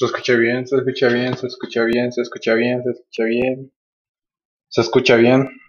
Se escucha bien, se escucha bien, se escucha bien, se escucha bien, se escucha bien. Se escucha bien.